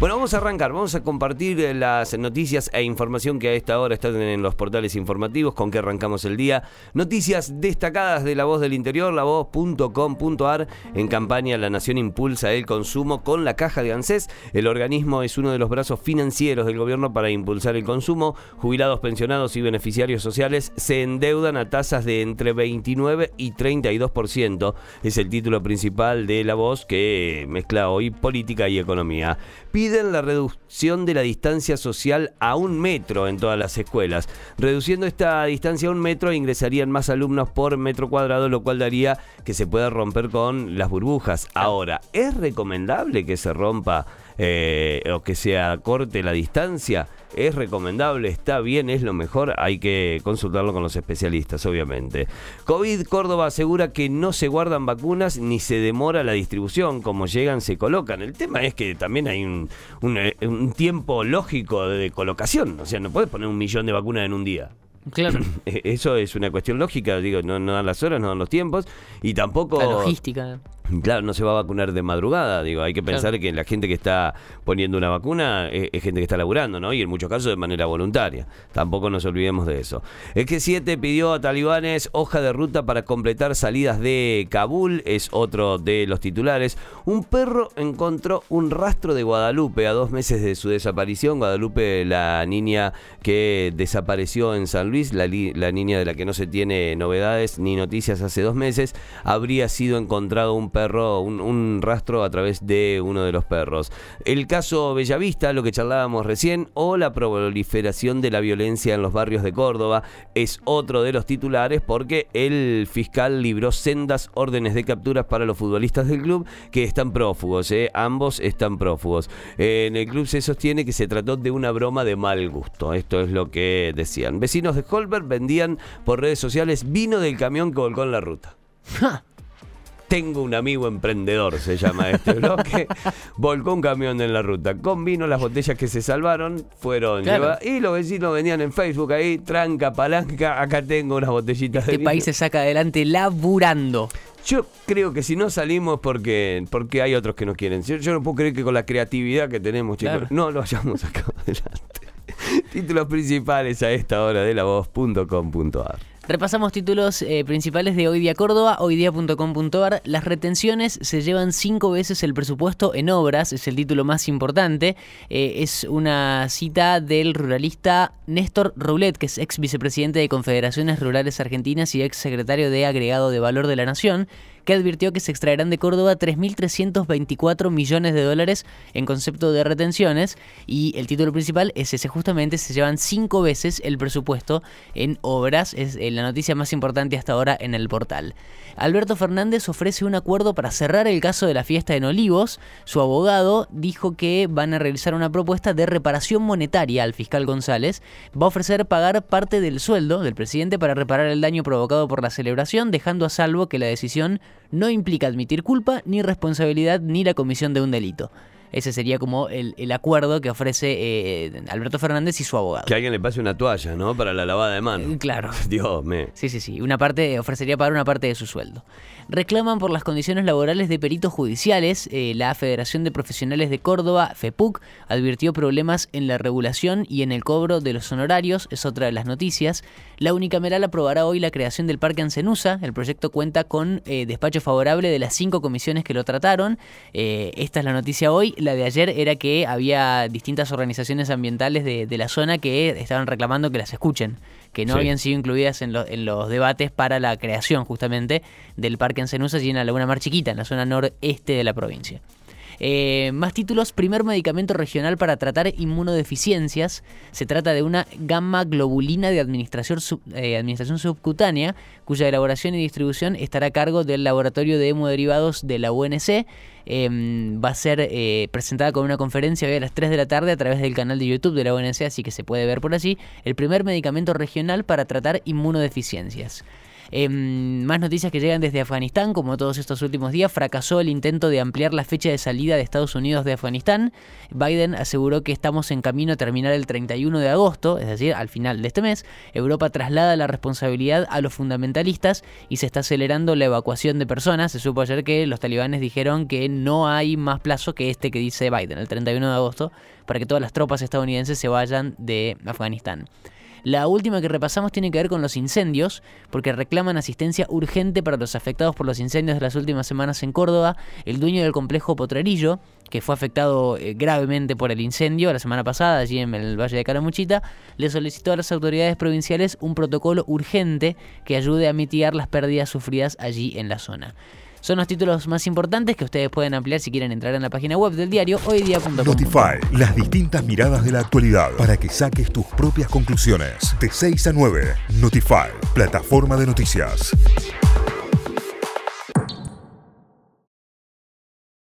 Bueno, vamos a arrancar, vamos a compartir eh, las noticias e información que a esta hora están en los portales informativos con que arrancamos el día. Noticias destacadas de La Voz del Interior, lavoz.com.ar. En campaña La Nación impulsa el consumo con la caja de ANSES. El organismo es uno de los brazos financieros del gobierno para impulsar el consumo. Jubilados, pensionados y beneficiarios sociales se endeudan a tasas de entre 29 y 32%. Es el título principal de La Voz que mezcla hoy política y economía piden la reducción de la distancia social a un metro en todas las escuelas. Reduciendo esta distancia a un metro ingresarían más alumnos por metro cuadrado, lo cual daría que se pueda romper con las burbujas. Ahora, ¿es recomendable que se rompa eh, o que se acorte la distancia? es recomendable, está bien, es lo mejor, hay que consultarlo con los especialistas, obviamente. COVID Córdoba asegura que no se guardan vacunas ni se demora la distribución, como llegan se colocan. El tema es que también hay un, eh, tiempo lógico de colocación, o sea, no puedes poner un millón de vacunas en un día. Claro. E-, eso es una cuestión lógica, digo, no, no dan las horas, no dan los tiempos y tampoco... La logística. Claro, no se va a vacunar de madrugada, digo, hay que pensar que la gente que está poniendo una vacuna es, gente que está laburando, ¿no? Y en muchos casos de manera voluntaria. Tampoco nos olvidemos de eso. Es que 7 pidió a talibanes hoja de ruta para completar salidas de Kabul, es otro de los titulares. Un perro encontró un rastro de Guadalupe a dos meses de su desaparición. Guadalupe, la niña que desapareció en San Luis, la, la niña de la que no se tiene novedades ni noticias hace dos meses, habría sido encontrado un perro un, rastro a través de uno de los perros. El caso Bellavista, lo que charlábamos recién, o la proliferación de la violencia en los barrios de Córdoba, es otro de los titulares porque el fiscal libró sendas órdenes de capturas para los futbolistas del club que están prófugos, ¿eh? ambos están prófugos. en el club se sostiene que se trató de una broma de mal gusto, esto es lo que decían. Vecinos de Holberg vendían por redes sociales vino del camión que volcó en la ruta. Tengo un amigo emprendedor, se llama este bloque. Volcó un camión en la ruta. Con vino, las botellas que se salvaron fueron llevadas. Y los vecinos venían en Facebook ahí, tranca, palanca. Acá tengo unas botellitas este país se saca adelante laburando. Yo creo que si no salimos porque, porque hay otros que no quieren. Yo, no puedo creer que con la creatividad que tenemos, chicos, no lo hayamos sacado adelante. Títulos principales a esta hora de la voz.com.ar. Repasamos títulos eh, principales de Hoy Día Córdoba, hoydía.com.ar. Las retenciones se llevan cinco veces el presupuesto en obras, es el título más importante. Eh, es una cita del ruralista Néstor Roulet, que es ex vicepresidente de Confederaciones Rurales Argentinas y ex secretario de Agregado de Valor de la Nación, que advirtió que se extraerán de Córdoba 3.324 millones de dólares en concepto de retenciones y el título principal es ese, justamente se llevan cinco veces el presupuesto en obras, es eh, la noticia más importante hasta ahora en el portal. Alberto Fernández ofrece un acuerdo para cerrar el caso de la fiesta en Olivos. Su abogado dijo que van a realizar una propuesta de reparación monetaria al fiscal González. Va a ofrecer pagar parte del sueldo del presidente para reparar el daño provocado por la celebración, dejando a salvo que la decisión no implica admitir culpa, ni responsabilidad, ni la comisión de un delito. Ese sería como el, acuerdo que ofrece eh, Alberto Fernández y su abogado. Que alguien le pase una toalla, ¿no? Para la lavada de manos. Eh, claro. Dios me. Sí, sí, sí. Una parte, ofrecería pagar una parte de su sueldo. Reclaman por las condiciones laborales de peritos judiciales. Eh, la Federación de Profesionales de Córdoba, FEPUC, advirtió problemas en la regulación y en el cobro de los honorarios. Es otra de las noticias. La unicameral aprobará hoy la creación del Parque Ancenusa. El proyecto cuenta con despacho favorable de las cinco comisiones que lo trataron. esta es la noticia hoy la de ayer era que había distintas organizaciones ambientales de, la zona que estaban reclamando que las escuchen, que no habían sido incluidas en, en, los debates para la creación justamente del Parque Encenusa y en la Laguna Mar Chiquita, en la zona noreste de la provincia. Eh, más títulos, primer medicamento regional para tratar inmunodeficiencias. Se trata de una gamma globulina de administración, eh, administración subcutánea, cuya elaboración y distribución estará a cargo del Laboratorio de Hemoderivados de la UNC. Em, va a ser eh, presentada con una conferencia hoy a las 3 de la tarde a través del canal de YouTube de la UNC, así que se puede ver por allí. El primer medicamento regional para tratar inmunodeficiencias. Em, más noticias que llegan desde Afganistán, como todos estos últimos días, fracasó el intento de ampliar la fecha de salida de Estados Unidos de Afganistán. Biden aseguró que estamos en camino a terminar el 31 de agosto, es decir, al final de este mes. Europa traslada la responsabilidad a los fundamentalistas y se está acelerando la evacuación de personas. Se supo ayer que los talibanes dijeron que no hay más plazo que este que dice Biden, el 31 de agosto, para que todas las tropas estadounidenses se vayan de Afganistán. La última que repasamos tiene que ver con los incendios, porque reclaman asistencia urgente para los afectados por los incendios de las últimas semanas en Córdoba. El dueño del complejo Potrerillo, que fue afectado eh, gravemente por el incendio la semana pasada allí en el Valle de Caramuchita, le solicitó a las autoridades provinciales un protocolo urgente que ayude a mitigar las pérdidas sufridas allí en la zona. Son los títulos más importantes que ustedes pueden ampliar si quieren entrar en la página web del diario hoydía.com. Notify, las distintas miradas de la actualidad para que saques tus propias conclusiones. De 6 a 9, Notify, plataforma de noticias.